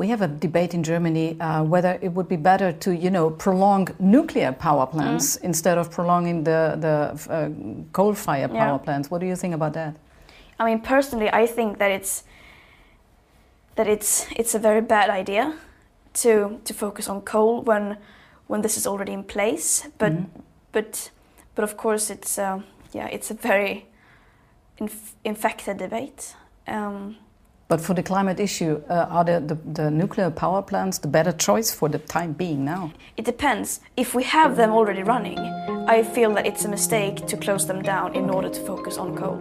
we have a debate in Germany uh, whether it would be better to, you know, prolong nuclear power plants mm. instead of prolonging the, the uh, coal-fired yeah. power plants. What do you think about that? I mean, personally, I think that it's that it's it's a very bad idea to to focus on coal when when this is already in place. But mm but but of course, it's uh, yeah, it's a very inf infected debate. Um, but for the climate issue, uh, are the, the, the, nuclear power plants the better choice for the time being now? It depends. If we have them already running, I feel that it's a mistake to close them down in order to focus on coal.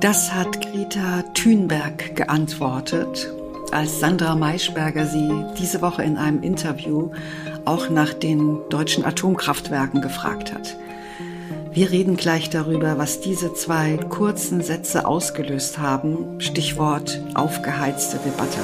Das hat Greta Thunberg geantwortet, als Sandra Maischberger sie diese Woche in einem Interview auch nach den deutschen Atomkraftwerken gefragt hat. Wir reden gleich darüber, was diese zwei kurzen Sätze ausgelöst haben. Stichwort aufgeheizte Debatte.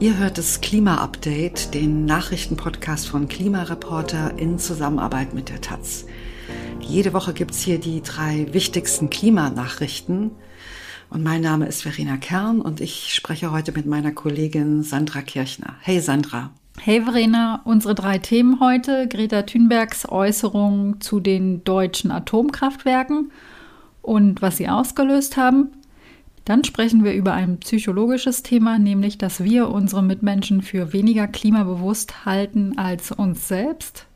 Ihr hört das Klima-Update, den Nachrichtenpodcast von Klimareporter in Zusammenarbeit mit der Taz. Jede Woche gibt's hier die drei wichtigsten Klimanachrichten. Und mein Name ist Verena Kern und ich spreche heute mit meiner Kollegin Sandra Kirchner. Hey Sandra. Hey Verena, unsere drei Themen heute. Greta Thunbergs Äußerung zu den deutschen Atomkraftwerken und was sie ausgelöst haben. Dann sprechen wir über ein psychologisches Thema, nämlich dass wir unsere Mitmenschen für weniger klimabewusst halten als uns selbst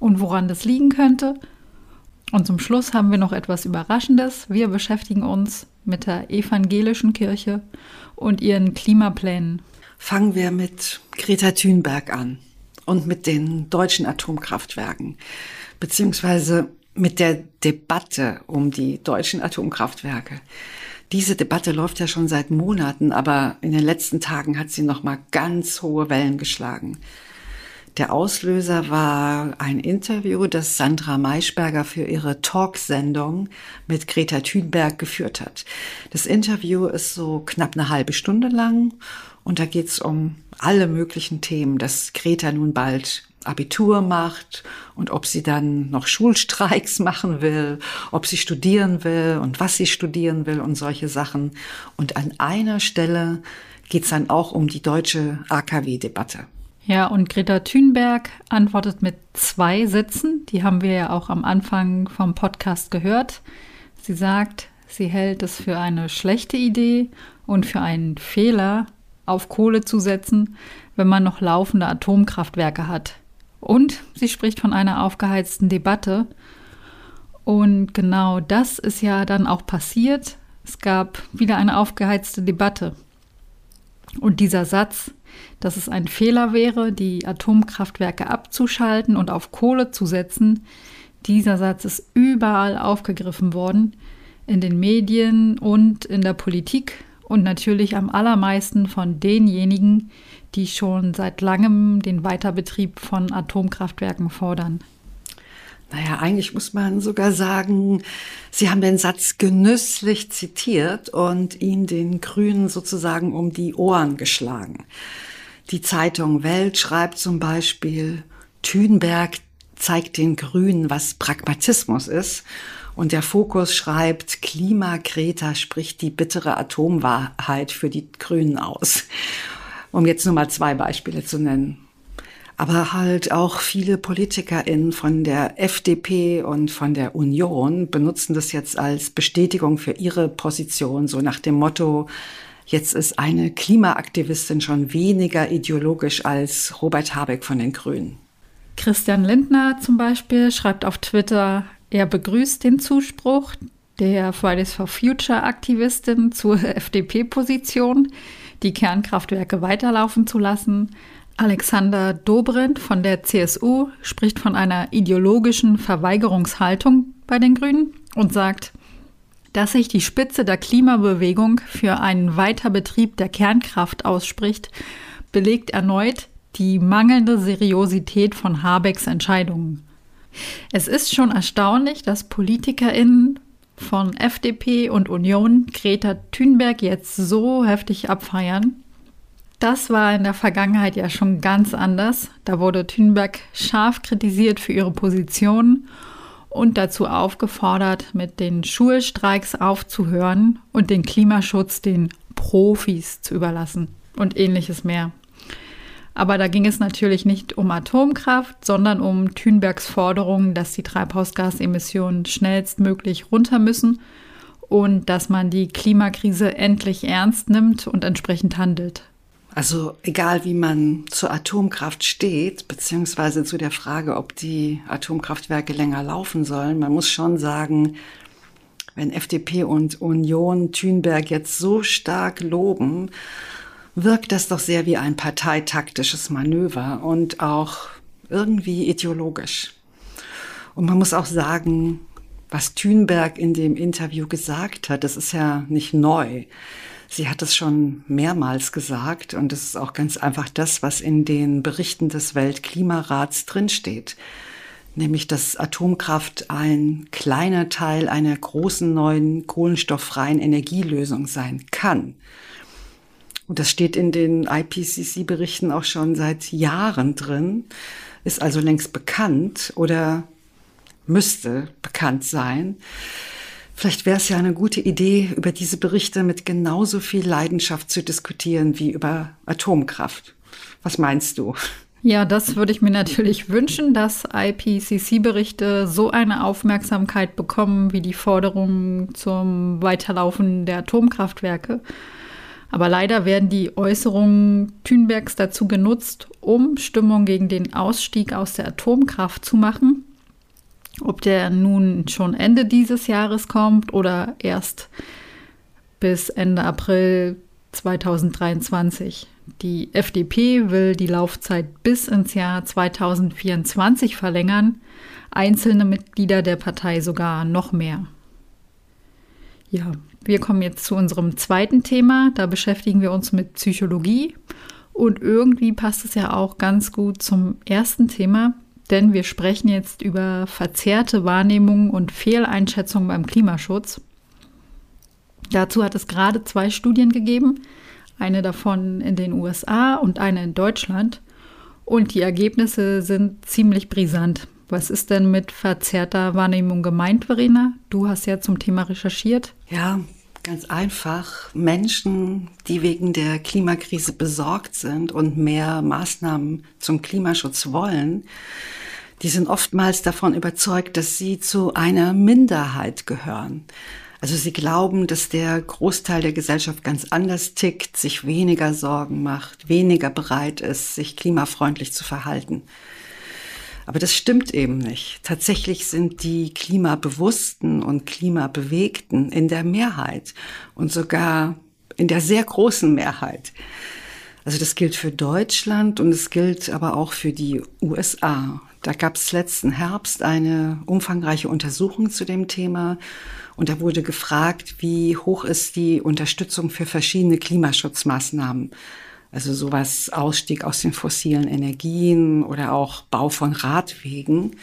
und woran das liegen könnte. Und zum Schluss haben wir noch etwas Überraschendes. Wir beschäftigen uns mit der evangelischen Kirche und ihren Klimaplänen. Fangen wir mit Greta Thunberg an und mit den deutschen Atomkraftwerken, beziehungsweise mit der Debatte um die deutschen Atomkraftwerke. Diese Debatte läuft ja schon seit Monaten, aber in den letzten Tagen hat sie noch mal ganz hohe Wellen geschlagen. Der Auslöser war ein Interview, das Sandra Maischberger für ihre Talksendung mit Greta Thunberg geführt hat. Das Interview ist so knapp eine halbe Stunde lang und da geht es um alle möglichen Themen, dass Greta nun bald Abitur macht und ob sie dann noch Schulstreiks machen will, ob sie studieren will und was sie studieren will und solche Sachen. Und an einer Stelle geht es dann auch um die deutsche AKW-Debatte. Ja, und Greta Thunberg antwortet mit zwei Sätzen. Die haben wir ja auch am Anfang vom Podcast gehört. Sie sagt, sie hält es für eine schlechte Idee und für einen Fehler, auf Kohle zu setzen, wenn man noch laufende Atomkraftwerke hat. Und sie spricht von einer aufgeheizten Debatte. Und genau das ist ja dann auch passiert. Es gab wieder eine aufgeheizte Debatte. Und dieser Satz, dass es ein Fehler wäre, die Atomkraftwerke abzuschalten und auf Kohle zu setzen. Dieser Satz ist überall aufgegriffen worden, in den Medien und in der Politik und natürlich am allermeisten von denjenigen, die schon seit langem den Weiterbetrieb von Atomkraftwerken fordern. Naja, eigentlich muss man sogar sagen, Sie haben den Satz genüsslich zitiert und ihn den Grünen sozusagen um die Ohren geschlagen. Die Zeitung Welt schreibt zum Beispiel, Thünberg zeigt den Grünen, was Pragmatismus ist. Und der Fokus schreibt, Klimagreta spricht die bittere Atomwahrheit für die Grünen aus. Um jetzt nur mal zwei Beispiele zu nennen. Aber halt auch viele PolitikerInnen von der FDP und von der Union benutzen das jetzt als Bestätigung für ihre Position, so nach dem Motto, Jetzt ist eine Klimaaktivistin schon weniger ideologisch als Robert Habeck von den Grünen. Christian Lindner zum Beispiel schreibt auf Twitter, er begrüßt den Zuspruch der Fridays for Future Aktivistin zur FDP-Position, die Kernkraftwerke weiterlaufen zu lassen. Alexander Dobrindt von der CSU spricht von einer ideologischen Verweigerungshaltung bei den Grünen und sagt, dass sich die Spitze der Klimabewegung für einen Weiterbetrieb der Kernkraft ausspricht, belegt erneut die mangelnde Seriosität von Habecks Entscheidungen. Es ist schon erstaunlich, dass PolitikerInnen von FDP und Union Greta Thunberg jetzt so heftig abfeiern. Das war in der Vergangenheit ja schon ganz anders. Da wurde Thünberg scharf kritisiert für ihre Position und dazu aufgefordert, mit den Schulstreiks aufzuhören und den Klimaschutz den Profis zu überlassen und ähnliches mehr. Aber da ging es natürlich nicht um Atomkraft, sondern um Thünbergs Forderung, dass die Treibhausgasemissionen schnellstmöglich runter müssen und dass man die Klimakrise endlich ernst nimmt und entsprechend handelt. Also egal wie man zur Atomkraft steht, beziehungsweise zu der Frage, ob die Atomkraftwerke länger laufen sollen, man muss schon sagen, wenn FDP und Union Thünberg jetzt so stark loben, wirkt das doch sehr wie ein parteitaktisches Manöver und auch irgendwie ideologisch. Und man muss auch sagen, was Thünberg in dem Interview gesagt hat, das ist ja nicht neu. Sie hat es schon mehrmals gesagt und es ist auch ganz einfach das, was in den Berichten des Weltklimarats drinsteht. Nämlich, dass Atomkraft ein kleiner Teil einer großen neuen kohlenstofffreien Energielösung sein kann. Und das steht in den IPCC-Berichten auch schon seit Jahren drin, ist also längst bekannt oder müsste bekannt sein. Vielleicht wäre es ja eine gute Idee, über diese Berichte mit genauso viel Leidenschaft zu diskutieren wie über Atomkraft. Was meinst du? Ja, das würde ich mir natürlich wünschen, dass IPCC-Berichte so eine Aufmerksamkeit bekommen wie die Forderungen zum Weiterlaufen der Atomkraftwerke. Aber leider werden die Äußerungen Thünbergs dazu genutzt, um Stimmung gegen den Ausstieg aus der Atomkraft zu machen ob der nun schon Ende dieses Jahres kommt oder erst bis Ende April 2023. Die FDP will die Laufzeit bis ins Jahr 2024 verlängern, einzelne Mitglieder der Partei sogar noch mehr. Ja, wir kommen jetzt zu unserem zweiten Thema. Da beschäftigen wir uns mit Psychologie. Und irgendwie passt es ja auch ganz gut zum ersten Thema, denn wir sprechen jetzt über verzerrte Wahrnehmungen und Fehleinschätzungen beim Klimaschutz. Dazu hat es gerade zwei Studien gegeben, eine davon in den USA und eine in Deutschland. Und die Ergebnisse sind ziemlich brisant. Was ist denn mit verzerrter Wahrnehmung gemeint, Verena? Du hast ja zum Thema recherchiert. Ja, ganz einfach. Menschen, die wegen der Klimakrise besorgt sind und mehr Maßnahmen zum Klimaschutz wollen, die sind oftmals davon überzeugt, dass sie zu einer Minderheit gehören. Also sie glauben, dass der Großteil der Gesellschaft ganz anders tickt, sich weniger Sorgen macht, weniger bereit ist, sich klimafreundlich zu verhalten. Aber das stimmt eben nicht. Tatsächlich sind die Klimabewussten und Klimabewegten in der Mehrheit und sogar in der sehr großen Mehrheit. Also das gilt für Deutschland und es gilt aber auch für die USA. Da gab es letzten Herbst eine umfangreiche Untersuchung zu dem Thema und da wurde gefragt, wie hoch ist die Unterstützung für verschiedene Klimaschutzmaßnahmen. Also sowas Ausstieg aus den fossilen Energien oder auch Bau von Radwegen.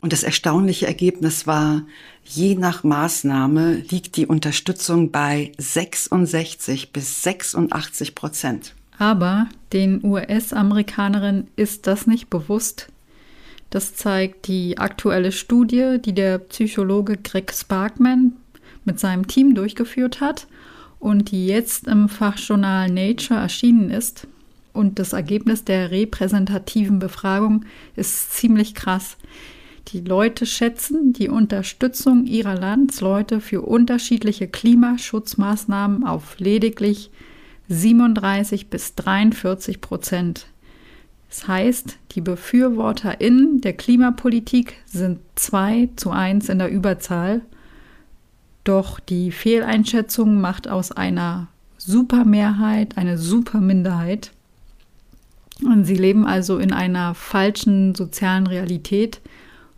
Und das erstaunliche Ergebnis war, je nach Maßnahme liegt die Unterstützung bei 66 bis 86 Prozent. Aber den US-Amerikanerinnen ist das nicht bewusst. Das zeigt die aktuelle Studie, die der Psychologe Greg Sparkman mit seinem Team durchgeführt hat und die jetzt im Fachjournal Nature erschienen ist. Und das Ergebnis der repräsentativen Befragung ist ziemlich krass. Die Leute schätzen die Unterstützung ihrer Landsleute für unterschiedliche Klimaschutzmaßnahmen auf lediglich 37 bis 43 Prozent. Das heißt, die BefürworterInnen der Klimapolitik sind 2 zu 1 in der Überzahl. Doch die Fehleinschätzung macht aus einer Supermehrheit eine Superminderheit. Und sie leben also in einer falschen sozialen Realität.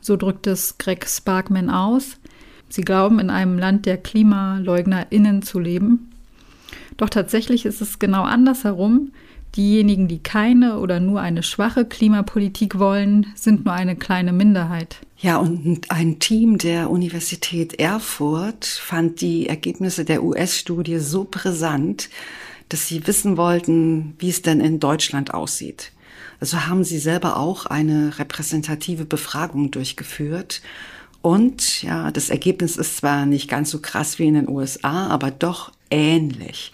So drückt es Greg Sparkman aus. Sie glauben, in einem Land der KlimaleugnerInnen zu leben. Doch tatsächlich ist es genau andersherum. Diejenigen, die keine oder nur eine schwache Klimapolitik wollen, sind nur eine kleine Minderheit. Ja, und ein Team der Universität Erfurt fand die Ergebnisse der US-Studie so brisant, dass sie wissen wollten, wie es denn in Deutschland aussieht. Also haben sie selber auch eine repräsentative Befragung durchgeführt. Und ja, das Ergebnis ist zwar nicht ganz so krass wie in den USA, aber doch ähnlich.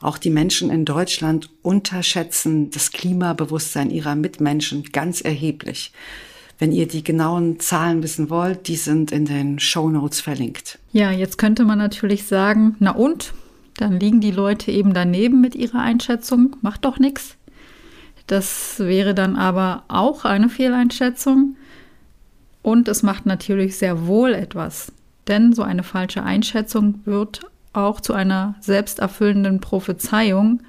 Auch die Menschen in Deutschland unterschätzen das Klimabewusstsein ihrer Mitmenschen ganz erheblich. Wenn ihr die genauen Zahlen wissen wollt, die sind in den Show Notes verlinkt. Ja, jetzt könnte man natürlich sagen, na und? Dann liegen die Leute eben daneben mit ihrer Einschätzung, macht doch nichts. Das wäre dann aber auch eine Fehleinschätzung. Und es macht natürlich sehr wohl etwas. Denn so eine falsche Einschätzung wird auch zu einer selbsterfüllenden Prophezeiung,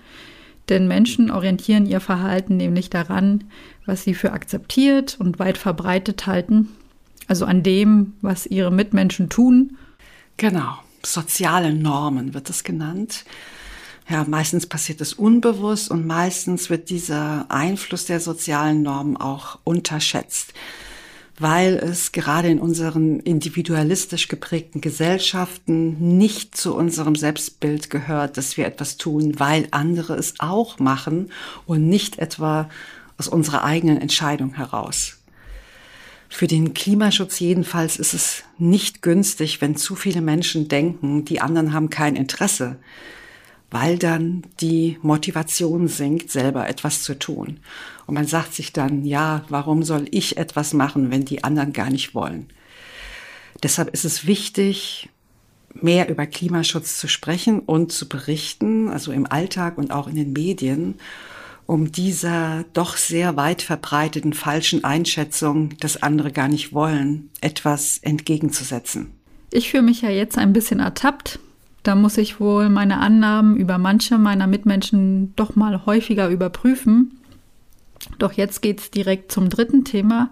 denn Menschen orientieren ihr Verhalten nämlich daran, was sie für akzeptiert und weit verbreitet halten, also an dem, was ihre Mitmenschen tun. Genau, soziale Normen wird es genannt. Ja, meistens passiert es unbewusst und meistens wird dieser Einfluss der sozialen Normen auch unterschätzt weil es gerade in unseren individualistisch geprägten Gesellschaften nicht zu unserem Selbstbild gehört, dass wir etwas tun, weil andere es auch machen und nicht etwa aus unserer eigenen Entscheidung heraus. Für den Klimaschutz jedenfalls ist es nicht günstig, wenn zu viele Menschen denken, die anderen haben kein Interesse weil dann die Motivation sinkt, selber etwas zu tun. Und man sagt sich dann, ja, warum soll ich etwas machen, wenn die anderen gar nicht wollen? Deshalb ist es wichtig, mehr über Klimaschutz zu sprechen und zu berichten, also im Alltag und auch in den Medien, um dieser doch sehr weit verbreiteten falschen Einschätzung, dass andere gar nicht wollen, etwas entgegenzusetzen. Ich fühle mich ja jetzt ein bisschen ertappt, da muss ich wohl meine Annahmen über manche meiner Mitmenschen doch mal häufiger überprüfen. Doch jetzt geht es direkt zum dritten Thema.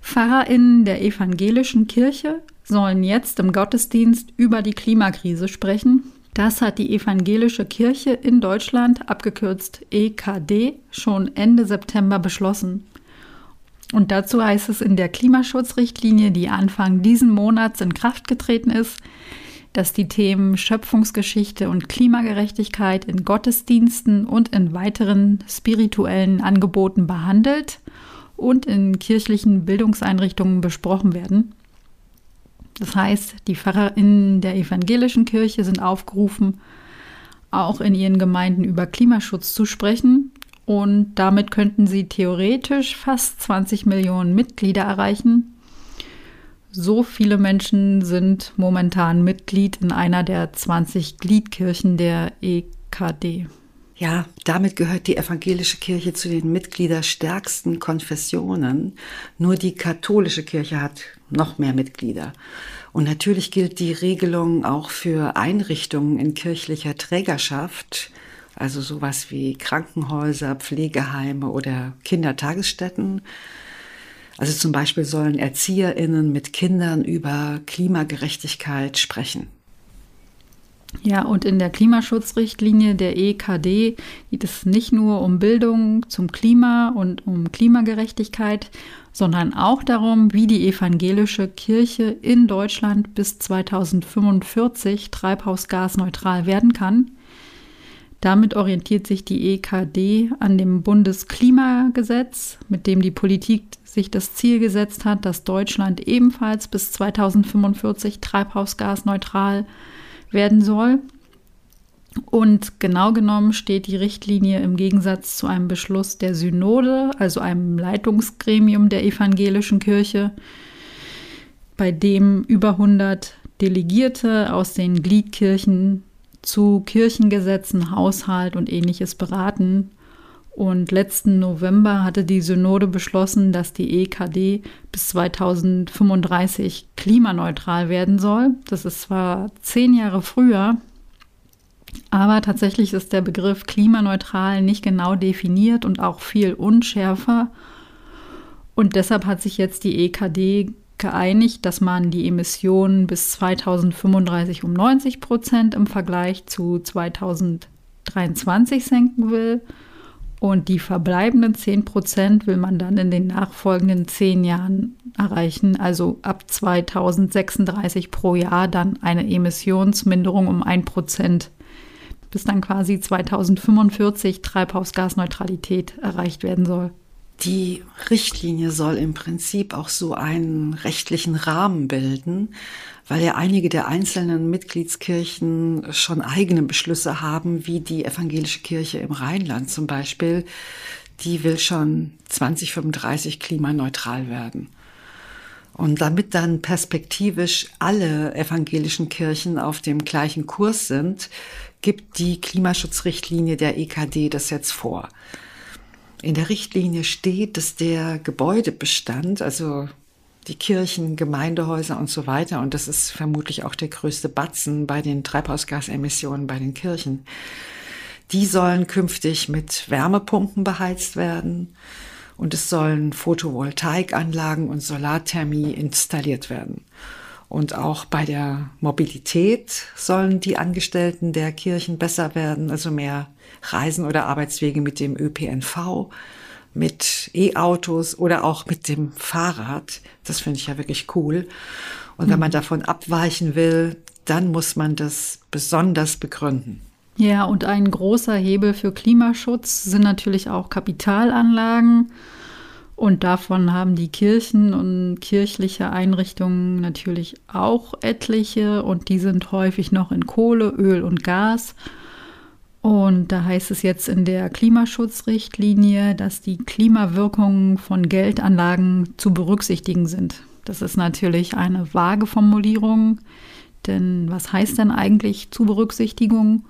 PfarrerInnen der evangelischen Kirche sollen jetzt im Gottesdienst über die Klimakrise sprechen. Das hat die evangelische Kirche in Deutschland, abgekürzt EKD, schon Ende September beschlossen. Und dazu heißt es in der Klimaschutzrichtlinie, die Anfang diesen Monats in Kraft getreten ist, dass die Themen Schöpfungsgeschichte und Klimagerechtigkeit in Gottesdiensten und in weiteren spirituellen Angeboten behandelt und in kirchlichen Bildungseinrichtungen besprochen werden. Das heißt, die Pfarrerinnen der evangelischen Kirche sind aufgerufen, auch in ihren Gemeinden über Klimaschutz zu sprechen. Und damit könnten sie theoretisch fast 20 Millionen Mitglieder erreichen, so viele Menschen sind momentan Mitglied in einer der 20 Gliedkirchen der EKD. Ja, damit gehört die evangelische Kirche zu den mitgliederstärksten Konfessionen. Nur die katholische Kirche hat noch mehr Mitglieder. Und natürlich gilt die Regelung auch für Einrichtungen in kirchlicher Trägerschaft, also sowas wie Krankenhäuser, Pflegeheime oder Kindertagesstätten. Also zum Beispiel sollen Erzieherinnen mit Kindern über Klimagerechtigkeit sprechen. Ja, und in der Klimaschutzrichtlinie der EKD geht es nicht nur um Bildung zum Klima und um Klimagerechtigkeit, sondern auch darum, wie die evangelische Kirche in Deutschland bis 2045 treibhausgasneutral werden kann. Damit orientiert sich die EKD an dem Bundesklimagesetz, mit dem die Politik sich das Ziel gesetzt hat, dass Deutschland ebenfalls bis 2045 treibhausgasneutral werden soll. Und genau genommen steht die Richtlinie im Gegensatz zu einem Beschluss der Synode, also einem Leitungsgremium der evangelischen Kirche, bei dem über 100 Delegierte aus den Gliedkirchen zu Kirchengesetzen, Haushalt und ähnliches beraten und letzten November hatte die Synode beschlossen, dass die EKD bis 2035 klimaneutral werden soll. Das ist zwar zehn Jahre früher, aber tatsächlich ist der Begriff klimaneutral nicht genau definiert und auch viel unschärfer. Und deshalb hat sich jetzt die EKD geeinigt, dass man die Emissionen bis 2035 um 90 Prozent im Vergleich zu 2023 senken will. Und die verbleibenden 10 Prozent will man dann in den nachfolgenden zehn Jahren erreichen, also ab 2036 pro Jahr dann eine Emissionsminderung um 1 Prozent bis dann quasi 2045 Treibhausgasneutralität erreicht werden soll. Die Richtlinie soll im Prinzip auch so einen rechtlichen Rahmen bilden, weil ja einige der einzelnen Mitgliedskirchen schon eigene Beschlüsse haben, wie die evangelische Kirche im Rheinland zum Beispiel. Die will schon 2035 klimaneutral werden. Und damit dann perspektivisch alle evangelischen Kirchen auf dem gleichen Kurs sind, gibt die Klimaschutzrichtlinie der EKD das jetzt vor. In der Richtlinie steht, dass der Gebäudebestand, also die Kirchen, Gemeindehäuser und so weiter, und das ist vermutlich auch der größte Batzen bei den Treibhausgasemissionen bei den Kirchen, die sollen künftig mit Wärmepumpen beheizt werden und es sollen Photovoltaikanlagen und Solarthermie installiert werden. Und auch bei der Mobilität sollen die Angestellten der Kirchen besser werden, also mehr Reisen oder Arbeitswege mit dem ÖPNV, mit E-Autos oder auch mit dem Fahrrad. Das finde ich ja wirklich cool. Und wenn man mhm. davon abweichen will, dann muss man das besonders begründen. Ja, und ein großer Hebel für Klimaschutz sind natürlich auch Kapitalanlagen. Und davon haben die Kirchen und kirchliche Einrichtungen natürlich auch etliche und die sind häufig noch in Kohle, Öl und Gas. Und da heißt es jetzt in der Klimaschutzrichtlinie, dass die Klimawirkungen von Geldanlagen zu berücksichtigen sind. Das ist natürlich eine vage Formulierung, denn was heißt denn eigentlich zu Berücksichtigung?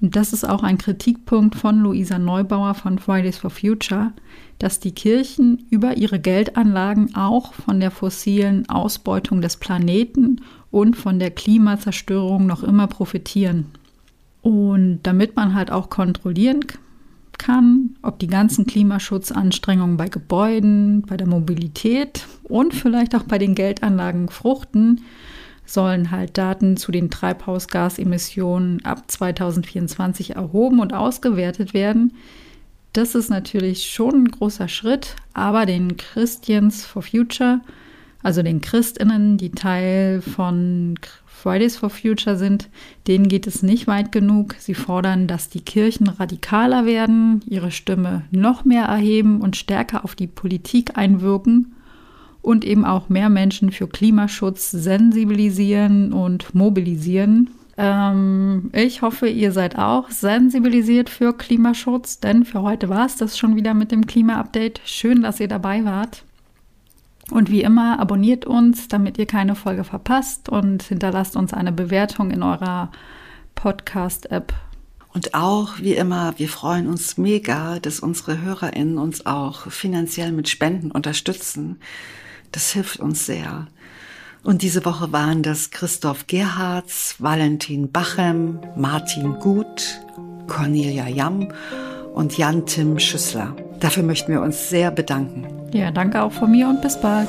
Und das ist auch ein Kritikpunkt von Luisa Neubauer von Fridays for Future, dass die Kirchen über ihre Geldanlagen auch von der fossilen Ausbeutung des Planeten und von der Klimazerstörung noch immer profitieren. Und damit man halt auch kontrollieren kann, ob die ganzen Klimaschutzanstrengungen bei Gebäuden, bei der Mobilität und vielleicht auch bei den Geldanlagen fruchten, sollen halt Daten zu den Treibhausgasemissionen ab 2024 erhoben und ausgewertet werden, das ist natürlich schon ein großer Schritt, aber den Christians for Future, also den Christinnen, die Teil von Fridays for Future sind, denen geht es nicht weit genug. Sie fordern, dass die Kirchen radikaler werden, ihre Stimme noch mehr erheben und stärker auf die Politik einwirken und eben auch mehr Menschen für Klimaschutz sensibilisieren und mobilisieren. Ähm, ich hoffe, ihr seid auch sensibilisiert für Klimaschutz, denn für heute war es das schon wieder mit dem Klima-Update. Schön, dass ihr dabei wart. Und wie immer, abonniert uns, damit ihr keine Folge verpasst und hinterlasst uns eine Bewertung in eurer Podcast-App. Und auch, wie immer, wir freuen uns mega, dass unsere HörerInnen uns auch finanziell mit Spenden unterstützen. Das hilft uns sehr. Und diese Woche waren das Christoph Gerhards, Valentin Bachem, Martin Gut, Cornelia Jamm und Jan-Tim Schüssler. Dafür möchten wir uns sehr bedanken. Ja, danke auch von mir und bis bald.